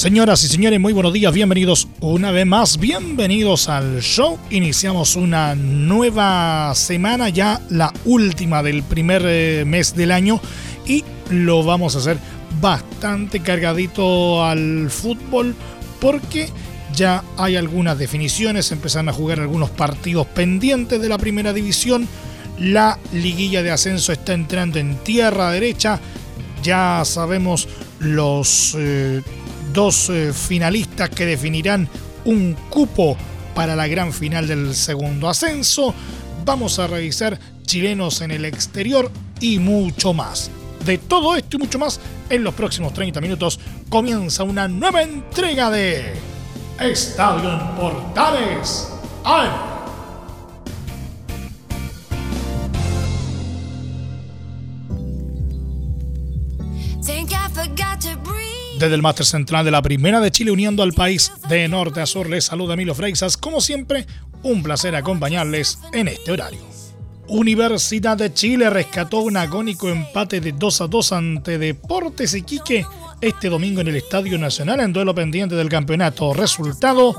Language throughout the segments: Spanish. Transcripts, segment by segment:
Señoras y señores, muy buenos días, bienvenidos una vez más, bienvenidos al show. Iniciamos una nueva semana, ya la última del primer eh, mes del año y lo vamos a hacer bastante cargadito al fútbol porque ya hay algunas definiciones, empezaron a jugar algunos partidos pendientes de la primera división, la liguilla de ascenso está entrando en tierra derecha, ya sabemos los... Eh, dos eh, finalistas que definirán un cupo para la gran final del segundo ascenso. Vamos a revisar chilenos en el exterior y mucho más. De todo esto y mucho más, en los próximos 30 minutos comienza una nueva entrega de Estadio en Portales. Desde el máster central de la Primera de Chile, uniendo al país de norte a sur, les saluda Milo Freixas. Como siempre, un placer acompañarles en este horario. Universidad de Chile rescató un agónico empate de 2 a 2 ante Deportes Iquique este domingo en el Estadio Nacional en duelo pendiente del campeonato. Resultado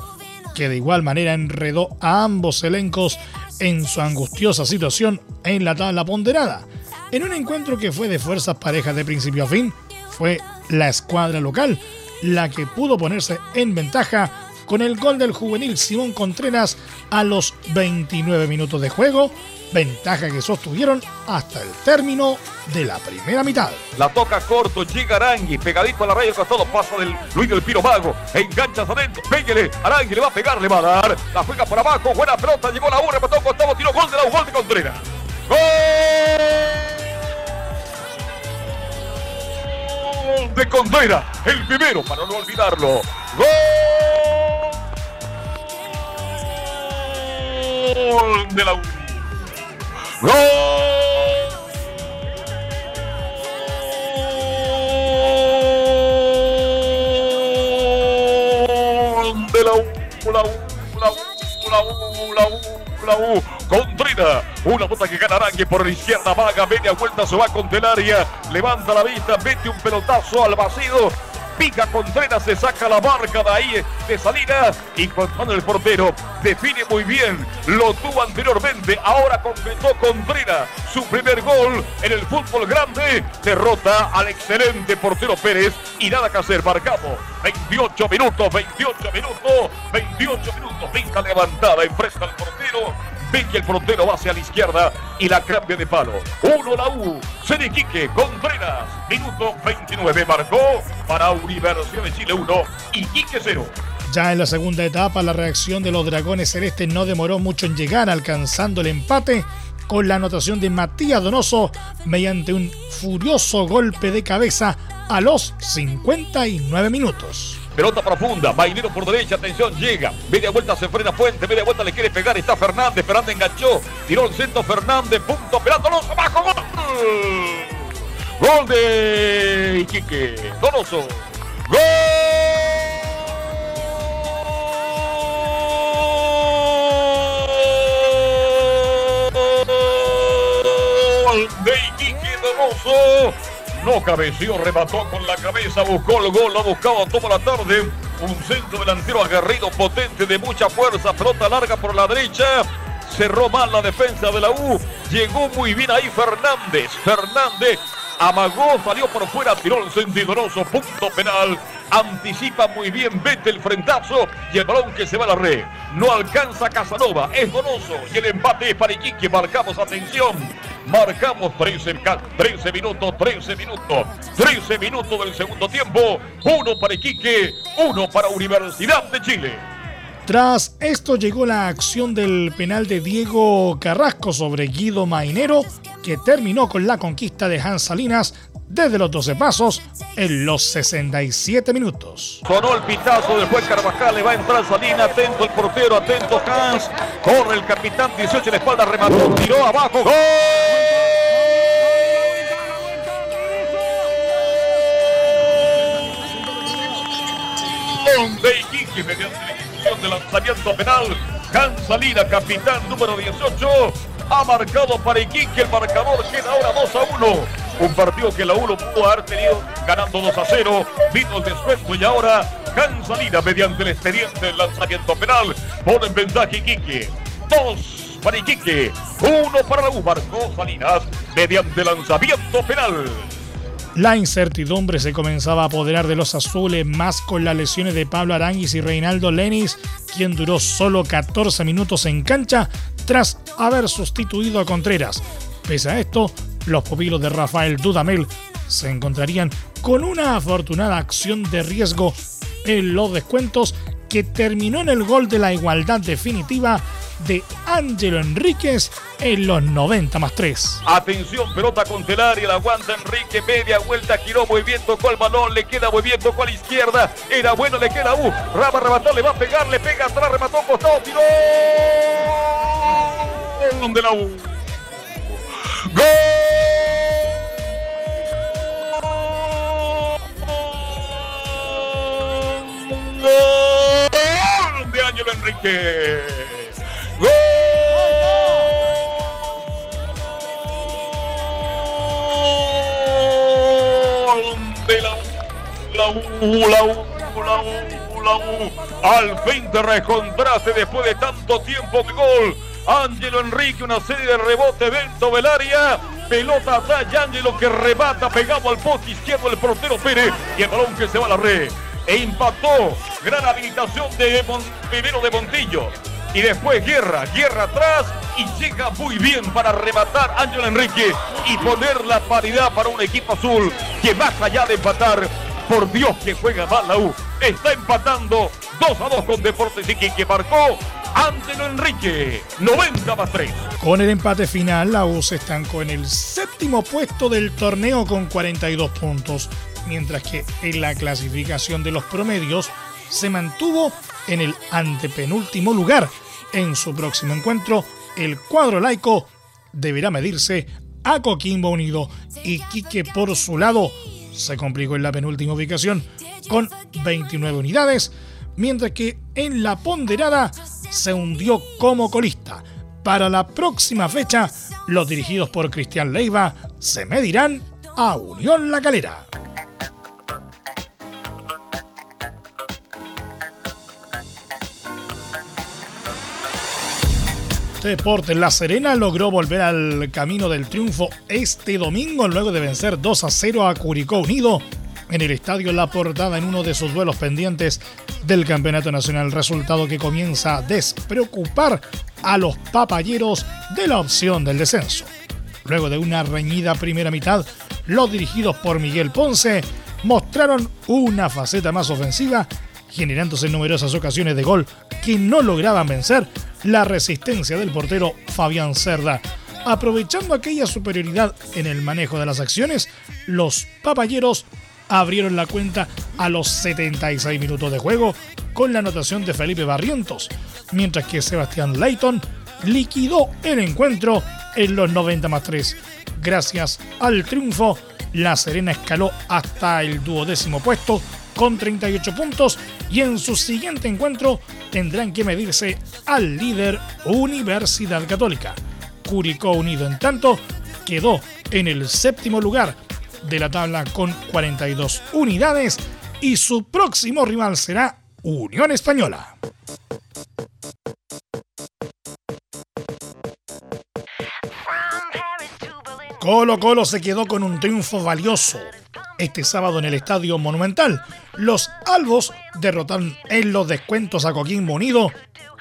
que de igual manera enredó a ambos elencos en su angustiosa situación en la tabla ponderada. En un encuentro que fue de fuerzas parejas de principio a fin, fue la escuadra local la que pudo ponerse en ventaja con el gol del juvenil Simón Contreras a los 29 minutos de juego, ventaja que sostuvieron hasta el término de la primera mitad. La toca corto, llega Arangui, pegadito a la raya costado, pasa del Luis del Piro Mago, engancha adentro, pégale, Arangui le va a pegar, le va a dar, la juega por abajo, buena pelota, llegó la U, repetó costado, tiro gol de la U, gol de Contreras. ¡Gol! De Contreras, el primero para no olvidarlo. Gol de la U. Gol de la U, la U, la U, la U, la U, la U. Contreras, una bota que gana Arangue por la izquierda, vaga, media vuelta, se va con el área, levanta la vista, mete un pelotazo al vacío, pica Contreras, se saca la marca de ahí de salida y cuando el portero define muy bien, lo tuvo anteriormente, ahora completó Contreras su primer gol en el fútbol grande, derrota al excelente portero Pérez y nada que hacer, marcamos 28 minutos, 28 minutos, 28 minutos, pica levantada, enfrenta al portero, Ve que el frontero va hacia la izquierda y la cambia de palo. Uno la U. Quique, Contreras. Minuto 29 marcó para Universidad de Chile 1 y Quique 0. Ya en la segunda etapa, la reacción de los Dragones Celestes no demoró mucho en llegar, alcanzando el empate con la anotación de Matías Donoso mediante un furioso golpe de cabeza a los 59 minutos. Pelota profunda, Bailero por derecha, atención, llega. Media vuelta se frena Fuente, media vuelta le quiere pegar, está Fernández, Fernández enganchó, tiró el centro Fernández, punto, pelando abajo, gol. Gol de Iquique, Donoso. Gol de Iquique Donoso no cabeció, remató con la cabeza, buscó el gol, lo ha buscado toda la tarde. Un centro delantero aguerrido, potente, de mucha fuerza, flota larga por la derecha. Cerró mal la defensa de la U. Llegó muy bien ahí Fernández. Fernández amagó, salió por fuera, tiró el sentidoroso, punto penal. Anticipa muy bien, vete el frentazo y el balón que se va a la red. No alcanza Casanova, es Donoso y el empate es para Iquique. Marcamos atención. Marcamos 13, 13 minutos, 13 minutos, 13 minutos del segundo tiempo. Uno para Iquique, uno para Universidad de Chile. Tras esto llegó la acción del penal de Diego Carrasco sobre Guido Mainero que terminó con la conquista de Hans Salinas desde los 12 pasos en los 67 minutos. Sonó el pitazo, después Carvajal le va a entrar Salinas, atento el portero, atento Hans, corre el capitán 18 en la espalda, remató, tiró abajo, ¡gol! de Iquique mediante de lanzamiento penal. Hans Salinas, capitán número 18, ha marcado para Iquique. El marcador queda ahora 2 a 1. Un partido que la 1 pudo haber tenido ganando 2 a 0. Vino el descuento y ahora Hans Salinas, mediante el expediente del lanzamiento penal, pone en ventaja Iquique. 2 para Iquique, 1 para la U. Marcó Salinas mediante lanzamiento penal. La incertidumbre se comenzaba a apoderar de los azules, más con las lesiones de Pablo Aranguis y Reinaldo Lenis, quien duró solo 14 minutos en cancha tras haber sustituido a Contreras. Pese a esto, los pupilos de Rafael Dudamel se encontrarían con una afortunada acción de riesgo en los descuentos que terminó en el gol de la igualdad definitiva de Ángelo Enríquez en los 90 más 3. Atención, pelota con Telari, la aguanta Enrique, media vuelta, giró muy bien, tocó el balón, le queda muy bien, tocó a la izquierda, era bueno, le queda U, Raba remató, le va a pegar, le pega atrás, remató, costado, tiró. Gol de la U. Gol. Gol Ángelo Enrique. de la U, la U, la U, la U, Al fin te recontraste después de tanto tiempo de gol. Ángelo Enrique, una serie de rebote dentro del área. Pelota atrás, Ángelo que rebata, pegado al poste izquierdo el portero Pérez. Y el balón que se va a la red. E impactó. Gran habilitación de primero de Montillo. Y después Guerra, Guerra atrás y llega muy bien para rematar Ángel Enrique y poner la paridad para un equipo azul que más allá de empatar, por Dios que juega mal la U, está empatando 2 a 2 con Deportes y que marcó Ángelo Enrique, 90 más 3. Con el empate final, la U se estancó en el séptimo puesto del torneo con 42 puntos, mientras que en la clasificación de los promedios se mantuvo en el antepenúltimo lugar. En su próximo encuentro, el cuadro laico deberá medirse a Coquimbo Unido y Quique por su lado se complicó en la penúltima ubicación con 29 unidades, mientras que en la ponderada se hundió como colista. Para la próxima fecha, los dirigidos por Cristian Leiva se medirán a Unión La Calera. Deportes La Serena logró volver al camino del triunfo este domingo luego de vencer 2 a 0 a Curicó Unido en el estadio La Portada en uno de sus duelos pendientes del Campeonato Nacional, resultado que comienza a despreocupar a los papayeros de la opción del descenso. Luego de una reñida primera mitad, los dirigidos por Miguel Ponce mostraron una faceta más ofensiva, generándose numerosas ocasiones de gol que no lograban vencer la resistencia del portero Fabián Cerda. Aprovechando aquella superioridad en el manejo de las acciones, los papayeros abrieron la cuenta a los 76 minutos de juego con la anotación de Felipe Barrientos, mientras que Sebastián Layton liquidó el encuentro en los 90 más 3. Gracias al triunfo, La Serena escaló hasta el duodécimo puesto con 38 puntos y en su siguiente encuentro tendrán que medirse al líder Universidad Católica. Curicó Unido, en tanto, quedó en el séptimo lugar de la tabla con 42 unidades y su próximo rival será Unión Española. Colo Colo se quedó con un triunfo valioso este sábado en el Estadio Monumental. Los albos derrotaron en los descuentos a Coquimbo Unido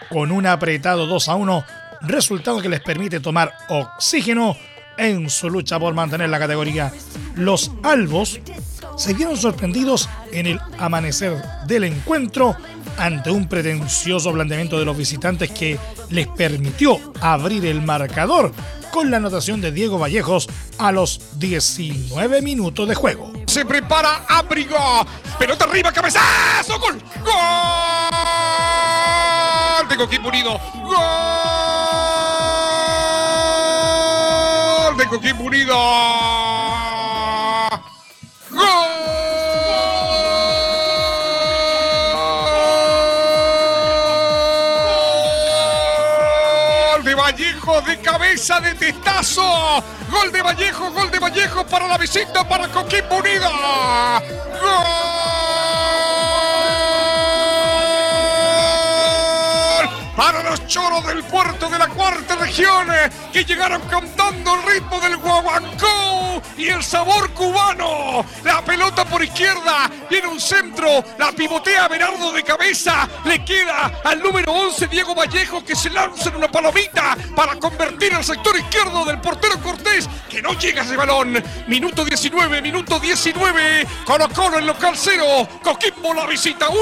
con un apretado 2 a 1, resultado que les permite tomar oxígeno en su lucha por mantener la categoría. Los albos se vieron sorprendidos en el amanecer del encuentro ante un pretencioso planteamiento de los visitantes que les permitió abrir el marcador con la anotación de Diego Vallejos a los 19 minutos de juego. Se prepara Abrigo. Pelota arriba, cabezazo. Gol. Gol de Coquimbo Unido. Gol de Coquimbo Unido. Vallejo de cabeza de testazo. Gol de Vallejo, gol de Vallejo para la visita para Coquimbo Unida. para los choros del puerto de la cuarta región que llegaron cantando el ritmo del guaguancó y el sabor cubano. La pelota por izquierda, viene un centro, la pivotea Berardo de cabeza, le queda al número 11 Diego Vallejo que se lanza en una palomita para convertir al sector izquierdo del portero Cortés que no llega ese balón. Minuto 19, minuto 19, Colo Colo en local 0, Coquimbo la visita 1,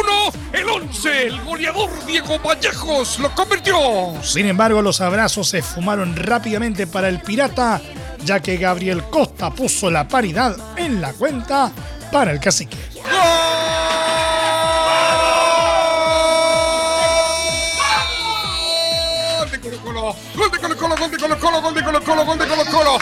el 11, el goleador Diego Vallejos convirtió. Sin embargo, los abrazos se fumaron rápidamente para el Pirata, ya que Gabriel Costa puso la paridad en la cuenta para el cacique. ¡Gol de Colo Colo! ¡Gol de Colo Colo! ¡Gol de Colo Colo! ¡Gol de Colo Colo! ¡Gol de Colo Colo!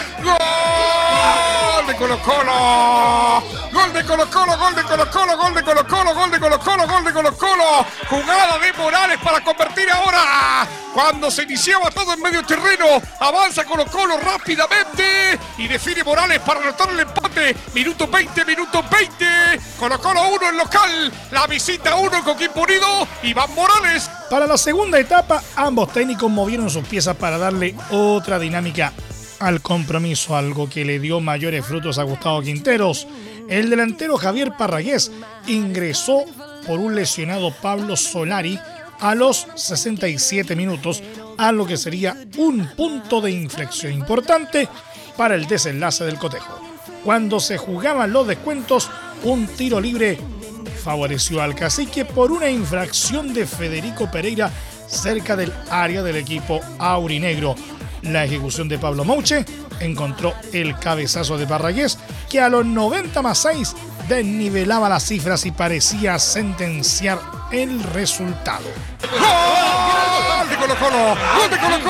¡Gol de Colo Colo! Gol de Colo Colo, gol de Colo Colo, gol de Colo Colo, gol de Colo Colo, Colo Colo. Jugada de Morales para convertir ahora. Cuando se iniciaba todo en medio terreno, avanza Colo Colo rápidamente y define Morales para anotar el empate. Minuto 20, minuto 20. Colo Colo 1 en local. La visita 1 con Unido. Iván Morales. Para la segunda etapa, ambos técnicos movieron sus piezas para darle otra dinámica al compromiso, algo que le dio mayores frutos a Gustavo Quinteros el delantero Javier Parragués ingresó por un lesionado Pablo Solari a los 67 minutos, a lo que sería un punto de inflexión importante para el desenlace del cotejo. Cuando se jugaban los descuentos, un tiro libre favoreció al cacique por una infracción de Federico Pereira cerca del área del equipo aurinegro. La ejecución de Pablo Mouche encontró el cabezazo de Parragués, que a los 90 más 6 desnivelaba las cifras y parecía sentenciar el resultado. ¡Gol de Colo Colo! ¡Gol de Colo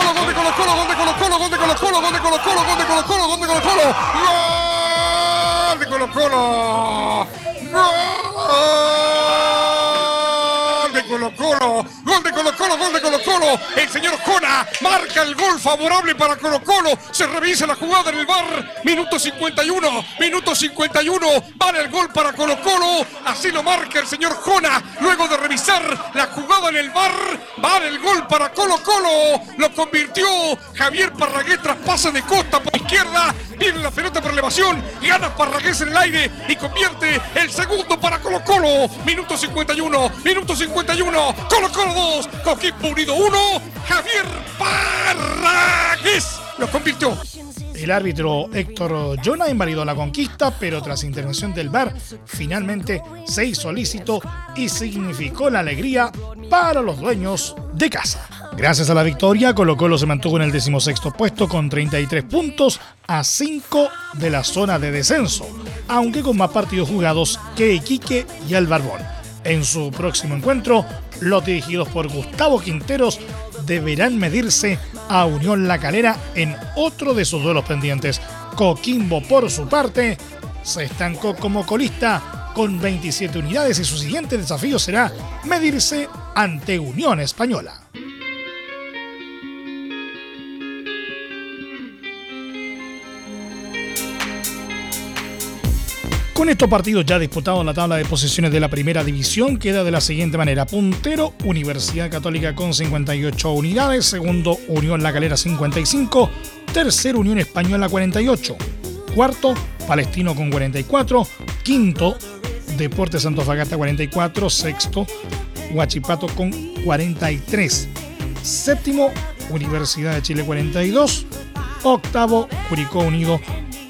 Colo! ¡Gol de Colo gol de Colo Colo. El señor Jona marca el gol favorable para Colo Colo. Se revisa la jugada en el bar. Minuto 51, minuto 51. Vale el gol para Colo Colo. Así lo marca el señor Jona. Luego de revisar la jugada en el bar. Vale el gol para Colo Colo. Lo convirtió Javier Parragués traspasa de costa por izquierda. Viene la pelota por elevación. Gana Parragués en el aire y convierte el segundo para Colo Colo. Minuto 51, minuto 51. Colo Colo 2, Coquimbo Unido 1, Javier Parragués lo convirtió. El árbitro Héctor Jonah invalidó la conquista, pero tras intervención del VAR, finalmente se hizo lícito y significó la alegría para los dueños de casa. Gracias a la victoria, Colo Colo se mantuvo en el decimosexto puesto con 33 puntos a 5 de la zona de descenso, aunque con más partidos jugados que Iquique y el Barbón. En su próximo encuentro, los dirigidos por Gustavo Quinteros deberán medirse a Unión La Calera en otro de sus duelos pendientes. Coquimbo, por su parte, se estancó como colista con 27 unidades y su siguiente desafío será medirse ante Unión Española. Con estos partidos ya disputados en la tabla de posiciones de la primera división queda de la siguiente manera. Puntero, Universidad Católica con 58 unidades. Segundo, Unión La Calera 55. Tercero, Unión Española 48. Cuarto, Palestino con 44. Quinto, Deportes Santofagasta 44. Sexto, Huachipato con 43. Séptimo, Universidad de Chile 42. Octavo, Curicó Unido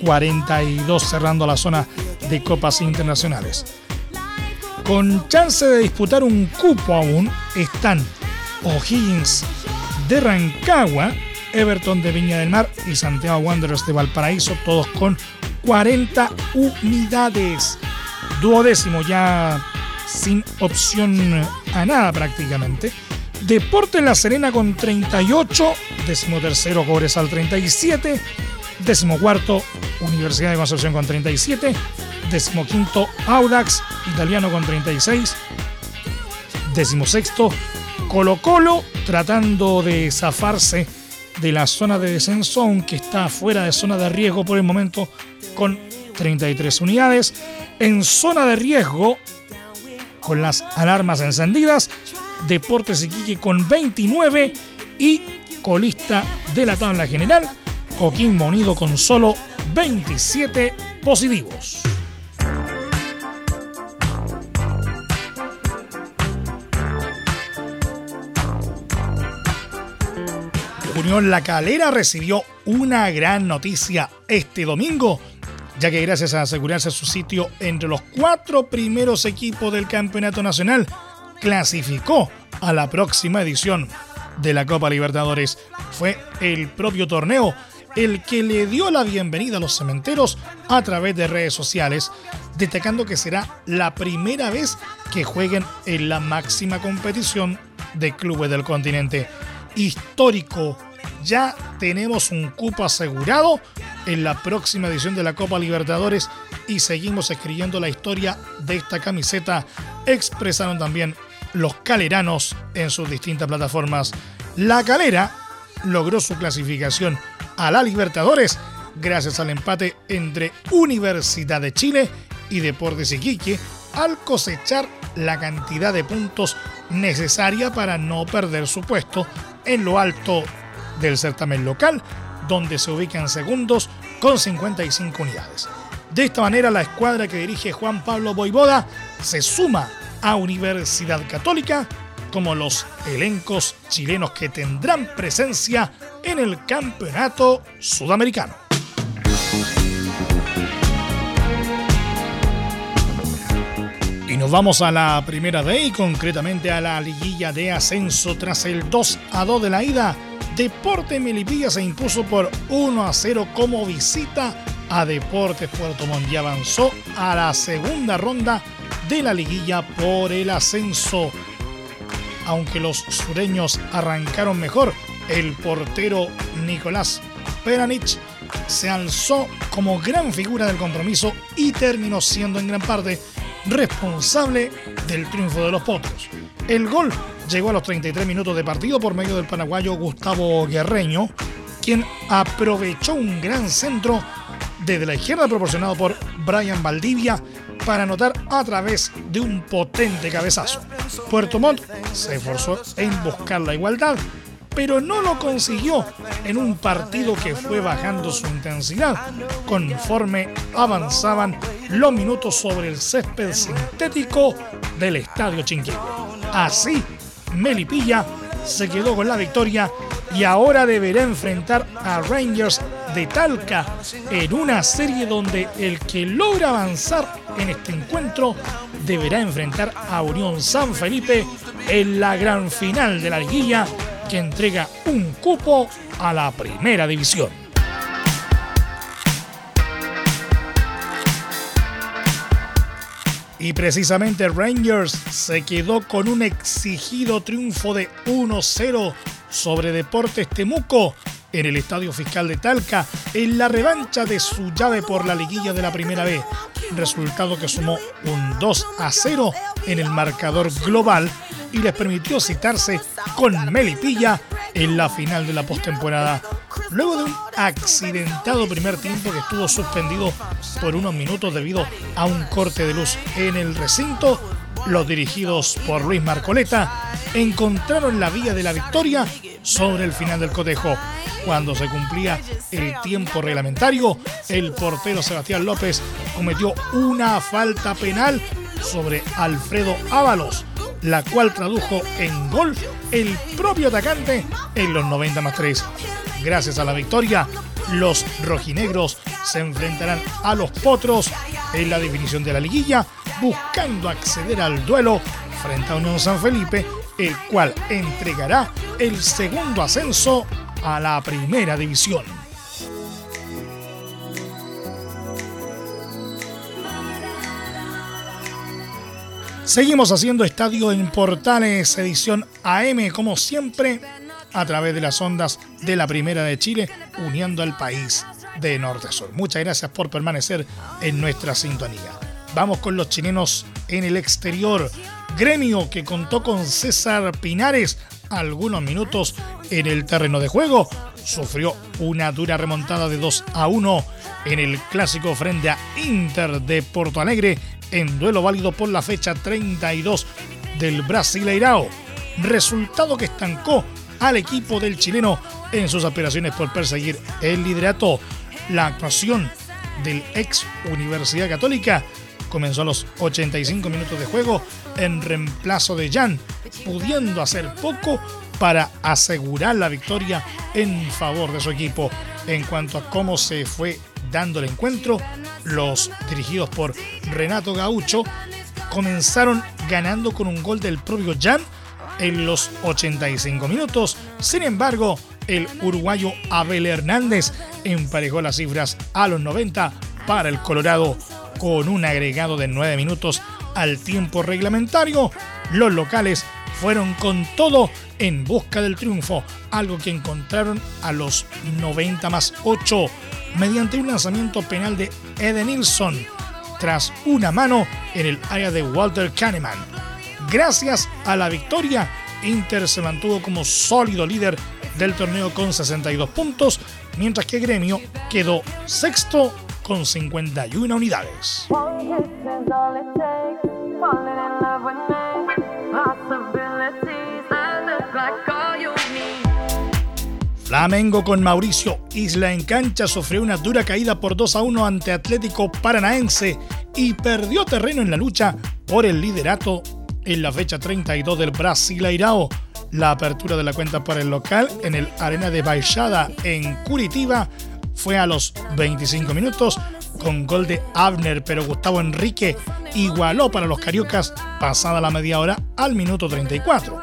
42, cerrando la zona de copas internacionales. Con chance de disputar un cupo aún están O'Higgins de Rancagua Everton de Viña del Mar y Santiago Wanderers de Valparaíso, todos con 40 unidades. Duodécimo ya sin opción a nada prácticamente. Deporte La Serena con 38, décimo tercero Cobresal 37, décimo cuarto Universidad de Concepción con 37, décimo quinto Audax Italiano con 36, décimo sexto Colo Colo tratando de zafarse de la zona de descenso, aunque está fuera de zona de riesgo por el momento con 33 unidades. En zona de riesgo, con las alarmas encendidas, Deportes Iquique con 29 y colista de la tabla general, Joaquín Monido con solo 27 positivos. La Calera recibió una gran noticia este domingo, ya que gracias a asegurarse su sitio entre los cuatro primeros equipos del Campeonato Nacional, clasificó a la próxima edición de la Copa Libertadores. Fue el propio torneo el que le dio la bienvenida a los cementeros a través de redes sociales, destacando que será la primera vez que jueguen en la máxima competición de clubes del continente. Histórico, ya tenemos un cupo asegurado en la próxima edición de la Copa Libertadores y seguimos escribiendo la historia de esta camiseta, expresaron también los caleranos en sus distintas plataformas. La calera logró su clasificación a la Libertadores gracias al empate entre Universidad de Chile y Deportes Iquique al cosechar la cantidad de puntos necesaria para no perder su puesto en lo alto del certamen local, donde se ubican segundos con 55 unidades. De esta manera, la escuadra que dirige Juan Pablo Boivoda se suma a Universidad Católica como los elencos chilenos que tendrán presencia en el campeonato sudamericano. Y nos vamos a la primera de y concretamente a la liguilla de ascenso tras el 2 a 2 de la ida. Deporte Melipilla se impuso por 1 a 0 como visita a Deportes Puerto Montt y avanzó a la segunda ronda de la liguilla por el ascenso. Aunque los sureños arrancaron mejor, el portero Nicolás Peranich se alzó como gran figura del compromiso y terminó siendo en gran parte responsable del triunfo de los potros. El gol llegó a los 33 minutos de partido por medio del paraguayo Gustavo Guerreño, quien aprovechó un gran centro desde la izquierda proporcionado por Brian Valdivia para anotar a través de un potente cabezazo. Puerto Montt se esforzó en buscar la igualdad, pero no lo consiguió en un partido que fue bajando su intensidad conforme avanzaban los minutos sobre el césped sintético del Estadio Chinquihue. Así, Melipilla se quedó con la victoria y ahora deberá enfrentar a Rangers de Talca en una serie donde el que logra avanzar en este encuentro deberá enfrentar a Unión San Felipe en la gran final de la liguilla que entrega un cupo a la primera división. Y precisamente Rangers se quedó con un exigido triunfo de 1-0 sobre Deportes Temuco en el Estadio Fiscal de Talca en la revancha de su llave por la liguilla de la Primera B, resultado que sumó un 2 a 0 en el marcador global y les permitió citarse con Melipilla en la final de la postemporada. Luego de un accidentado primer tiempo que estuvo suspendido por unos minutos debido a un corte de luz en el recinto, los dirigidos por Luis Marcoleta encontraron la vía de la victoria sobre el final del cotejo. Cuando se cumplía el tiempo reglamentario, el portero Sebastián López cometió una falta penal sobre Alfredo Ábalos, la cual tradujo en gol el propio atacante en los 90 más 3. Gracias a la victoria, los rojinegros se enfrentarán a los potros en la definición de la liguilla, buscando acceder al duelo frente a Unión San Felipe, el cual entregará el segundo ascenso a la primera división. Seguimos haciendo estadio en Portales, edición AM, como siempre, a través de las ondas de la Primera de Chile, uniendo al país de norte a sur. Muchas gracias por permanecer en nuestra sintonía. Vamos con los chilenos en el exterior. Gremio que contó con César Pinares algunos minutos en el terreno de juego. Sufrió una dura remontada de 2 a 1 en el clásico frente a Inter de Porto Alegre en duelo válido por la fecha 32 del Brasileirao. Resultado que estancó al equipo del chileno en sus aspiraciones por perseguir el liderato. La actuación del ex Universidad Católica comenzó a los 85 minutos de juego en reemplazo de Jan, pudiendo hacer poco para asegurar la victoria en favor de su equipo. En cuanto a cómo se fue dando el encuentro, los dirigidos por Renato Gaucho comenzaron ganando con un gol del propio Jan en los 85 minutos. Sin embargo, el uruguayo Abel Hernández emparejó las cifras a los 90 para el Colorado con un agregado de 9 minutos al tiempo reglamentario. Los locales fueron con todo en busca del triunfo, algo que encontraron a los 90 más 8 mediante un lanzamiento penal de Edenilson tras una mano en el área de Walter Kahneman. Gracias a la victoria, Inter se mantuvo como sólido líder del torneo con 62 puntos, mientras que Gremio quedó sexto con 51 unidades. Flamengo con Mauricio Isla en cancha sufrió una dura caída por 2 a 1 ante Atlético Paranaense y perdió terreno en la lucha por el liderato en la fecha 32 del Brasileirao. La apertura de la cuenta para el local en el Arena de Baixada en Curitiba fue a los 25 minutos con gol de Abner, pero Gustavo Enrique igualó para los cariocas pasada la media hora al minuto 34.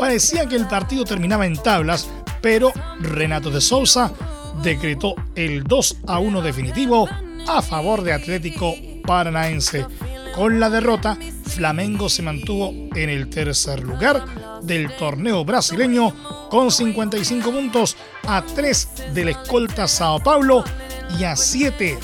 Parecía que el partido terminaba en tablas, pero Renato de Sousa decretó el 2 a 1 definitivo a favor de Atlético Paranaense. Con la derrota, Flamengo se mantuvo en el tercer lugar del torneo brasileño con 55 puntos a 3 del escolta Sao Paulo y a 7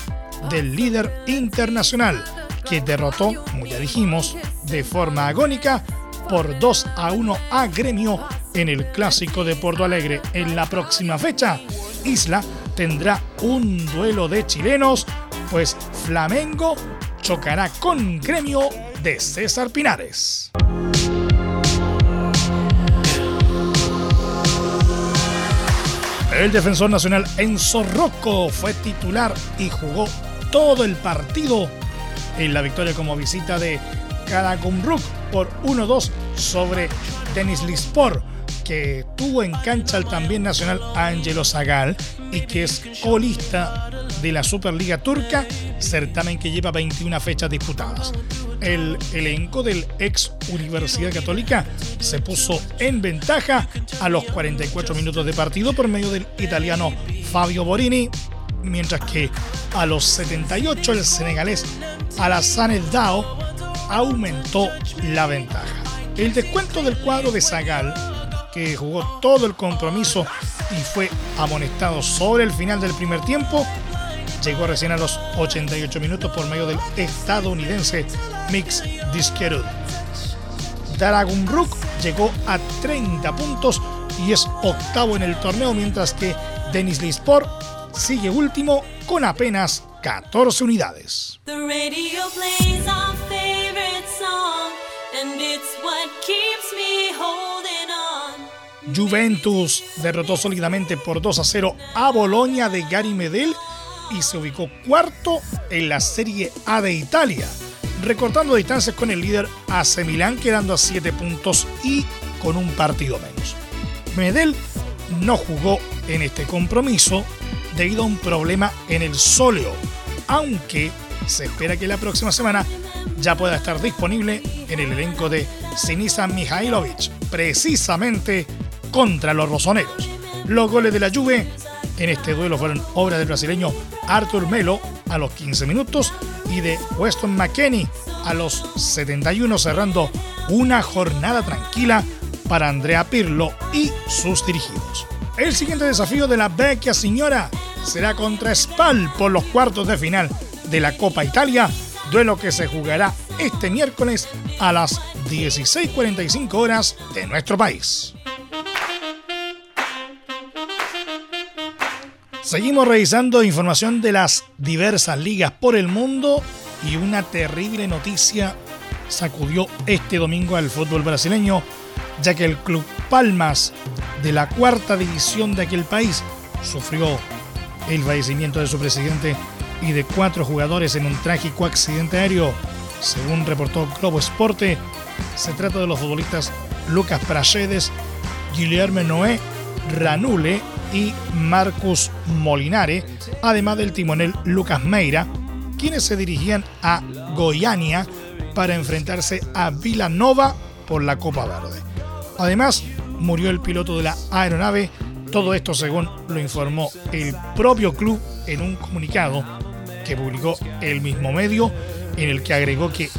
del líder internacional que derrotó, como ya dijimos, de forma agónica por 2 a 1 a Gremio en el Clásico de Porto Alegre. En la próxima fecha, Isla tendrá un duelo de chilenos, pues Flamengo chocará con Gremio de César Pinares. El defensor nacional Enzo Rocco fue titular y jugó todo el partido en la victoria como visita de Karagumruk por 1-2 sobre Denis Lispor que tuvo en cancha al también nacional Angelo Zagal y que es colista de la Superliga Turca, certamen que lleva 21 fechas disputadas. El elenco del ex Universidad Católica se puso en ventaja a los 44 minutos de partido por medio del italiano Fabio Borini, mientras que a los 78 el senegalés Alassane Dao aumentó la ventaja. El descuento del cuadro de Zagal que jugó todo el compromiso y fue amonestado sobre el final del primer tiempo, llegó recién a los 88 minutos por medio del estadounidense Mix Disquerud. Daragun Rook llegó a 30 puntos y es octavo en el torneo, mientras que Denis Lisport sigue último con apenas 14 unidades. Juventus derrotó sólidamente por 2 a 0 a Bolonia de Gary Medel y se ubicó cuarto en la Serie A de Italia, recortando distancias con el líder AC Milán quedando a 7 puntos y con un partido menos. Medel no jugó en este compromiso debido a un problema en el sóleo, aunque se espera que la próxima semana ya pueda estar disponible en el elenco de Sinisa Mihailovic, precisamente contra los rosoneros. Los goles de la Juve en este duelo fueron obra del brasileño Arthur Melo a los 15 minutos y de Weston McKenney a los 71 cerrando una jornada tranquila para Andrea Pirlo y sus dirigidos. El siguiente desafío de la vecchia señora será contra Spal por los cuartos de final de la Copa Italia, duelo que se jugará este miércoles a las 16.45 horas de nuestro país. Seguimos revisando información de las diversas ligas por el mundo y una terrible noticia sacudió este domingo al fútbol brasileño, ya que el Club Palmas de la cuarta división de aquel país sufrió el fallecimiento de su presidente y de cuatro jugadores en un trágico accidente aéreo. Según reportó Globo Esporte, se trata de los futbolistas Lucas Prachedes, Guillermo Noé, Ranule y Marcus Molinare, además del timonel Lucas Meira, quienes se dirigían a Goiania para enfrentarse a Villanova por la Copa Verde. Además, murió el piloto de la aeronave, todo esto según lo informó el propio club en un comunicado que publicó el mismo medio, en el que agregó que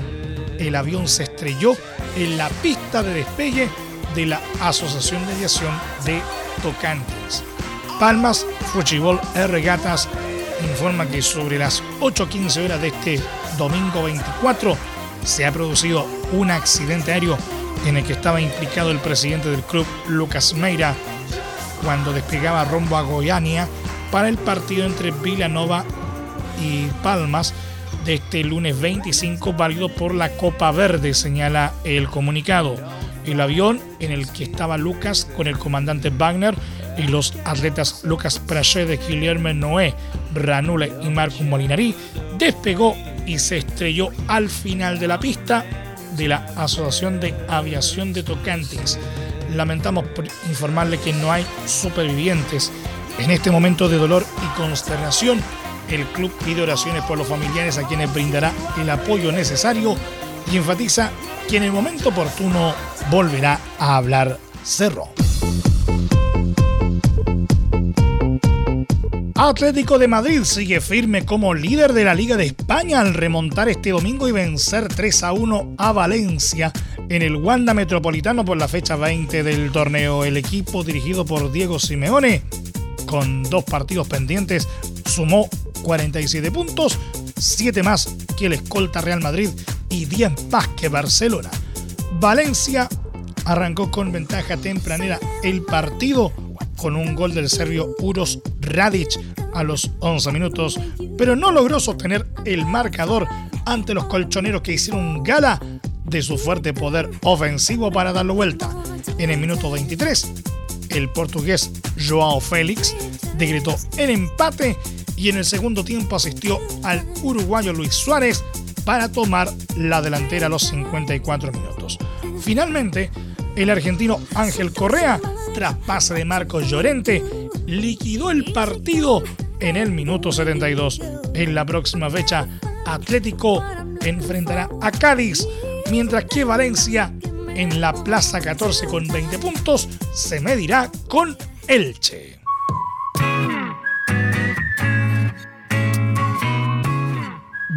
el avión se estrelló en la pista de despegue de la Asociación de Aviación de Tocantes. Palmas Fuchibol Regatas informa que sobre las 8.15 horas de este domingo 24 se ha producido un accidente aéreo en el que estaba implicado el presidente del club Lucas Meira cuando despegaba rumbo a Goiania para el partido entre Villanova y Palmas de este lunes 25 válido por la Copa Verde, señala el comunicado. El avión en el que estaba Lucas con el comandante Wagner y los atletas Lucas de Guillermo Noé, Ranule y Marco Molinari despegó y se estrelló al final de la pista de la Asociación de Aviación de Tocantes. Lamentamos informarle que no hay supervivientes. En este momento de dolor y consternación, el club pide oraciones por los familiares a quienes brindará el apoyo necesario y enfatiza que en el momento oportuno volverá a hablar Cerro. Atlético de Madrid sigue firme como líder de la Liga de España al remontar este domingo y vencer 3 a 1 a Valencia en el Wanda Metropolitano por la fecha 20 del torneo. El equipo dirigido por Diego Simeone, con dos partidos pendientes, sumó 47 puntos, 7 más que el escolta Real Madrid y 10 más que Barcelona. Valencia arrancó con ventaja tempranera el partido con un gol del serbio Uros Radic a los 11 minutos, pero no logró sostener el marcador ante los colchoneros que hicieron gala de su fuerte poder ofensivo para darlo vuelta. En el minuto 23, el portugués Joao Félix decretó el empate y en el segundo tiempo asistió al uruguayo Luis Suárez para tomar la delantera a los 54 minutos. Finalmente, el argentino Ángel Correa tras pase de Marcos Llorente, liquidó el partido en el minuto 72. En la próxima fecha, Atlético enfrentará a Cádiz, mientras que Valencia en la Plaza 14 con 20 puntos se medirá con Elche.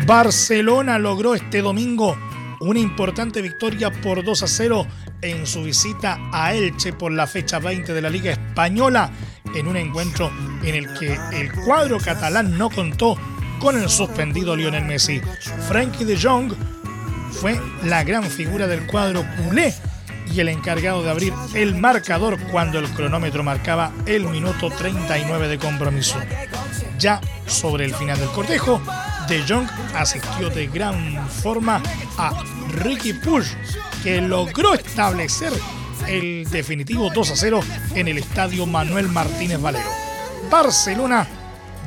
Barcelona logró este domingo una importante victoria por 2 a 0 en su visita a Elche por la fecha 20 de la Liga Española, en un encuentro en el que el cuadro catalán no contó con el suspendido Lionel Messi. Frankie de Jong fue la gran figura del cuadro culé y el encargado de abrir el marcador cuando el cronómetro marcaba el minuto 39 de compromiso. Ya sobre el final del cortejo, De Jong asistió de gran forma a Ricky Push, que logró establecer el definitivo 2 a 0 en el estadio Manuel Martínez Valero. Barcelona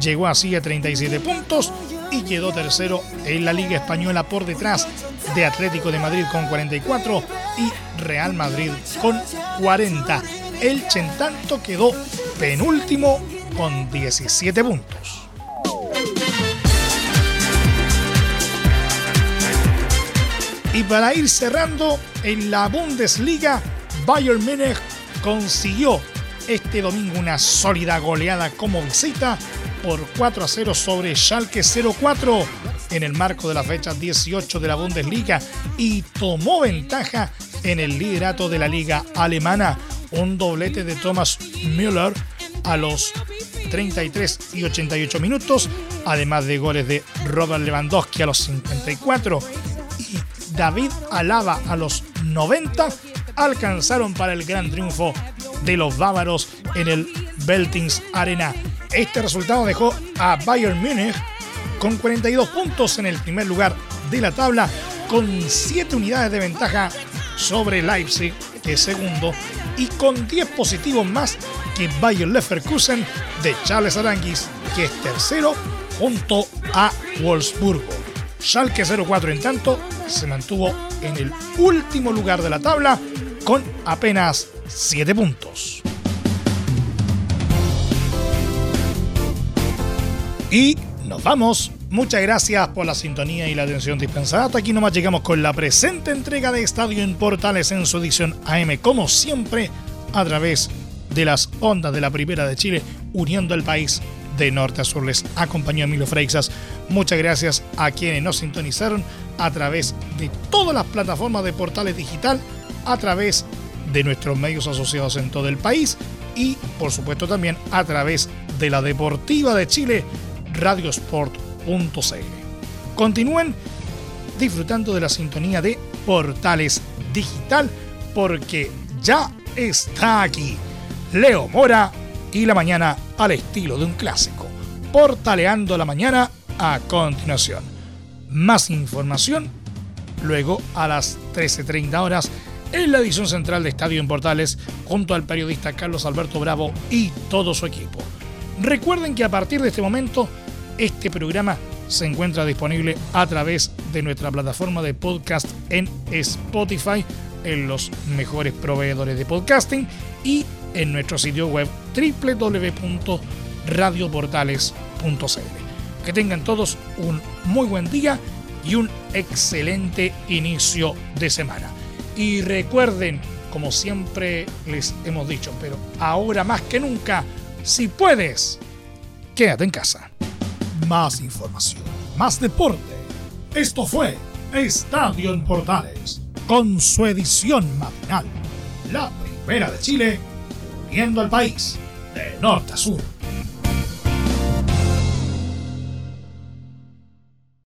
llegó así a 37 puntos y quedó tercero en la Liga Española por detrás de Atlético de Madrid con 44 y Real Madrid con 40. El Chentanto quedó penúltimo con 17 puntos. Y para ir cerrando, en la Bundesliga, Bayern Múnich consiguió este domingo una sólida goleada como visita por 4 a 0 sobre Schalke 04 en el marco de la fecha 18 de la Bundesliga y tomó ventaja en el liderato de la liga alemana. Un doblete de Thomas Müller a los 33 y 88 minutos, además de goles de Robert Lewandowski a los 54 y David Alaba a los 90, alcanzaron para el gran triunfo de los bávaros en el Beltings Arena. Este resultado dejó a Bayern Múnich con 42 puntos en el primer lugar de la tabla, con 7 unidades de ventaja sobre Leipzig, que es segundo, y con 10 positivos más que Bayer Leverkusen de Charles Aranguis, que es tercero, junto a Wolfsburgo. Schalke 04 en tanto se mantuvo en el último lugar de la tabla con apenas 7 puntos. Y nos vamos. Muchas gracias por la sintonía y la atención dispensada. Hasta aquí nomás llegamos con la presente entrega de Estadio en Portales en su edición AM, como siempre, a través de las ondas de la Primera de Chile, uniendo el país de norte a sur. Les acompañó Emilio Freixas. Muchas gracias a quienes nos sintonizaron a través de todas las plataformas de Portales Digital, a través de nuestros medios asociados en todo el país y, por supuesto, también a través de la Deportiva de Chile, radiosport.cl. Continúen disfrutando de la sintonía de Portales Digital porque ya está aquí Leo Mora y la mañana al estilo de un clásico. Portaleando la mañana a continuación. Más información luego a las 13.30 horas en la edición central de Estadio en Portales junto al periodista Carlos Alberto Bravo y todo su equipo. Recuerden que a partir de este momento este programa se encuentra disponible a través de nuestra plataforma de podcast en Spotify, en los mejores proveedores de podcasting y en nuestro sitio web www.radioportales.cl. Que tengan todos un muy buen día y un excelente inicio de semana. Y recuerden, como siempre les hemos dicho, pero ahora más que nunca, si puedes, quédate en casa. Más información, más deporte. Esto fue Estadio en Portales, con su edición matinal. La primera de Chile, viendo al país de norte a sur.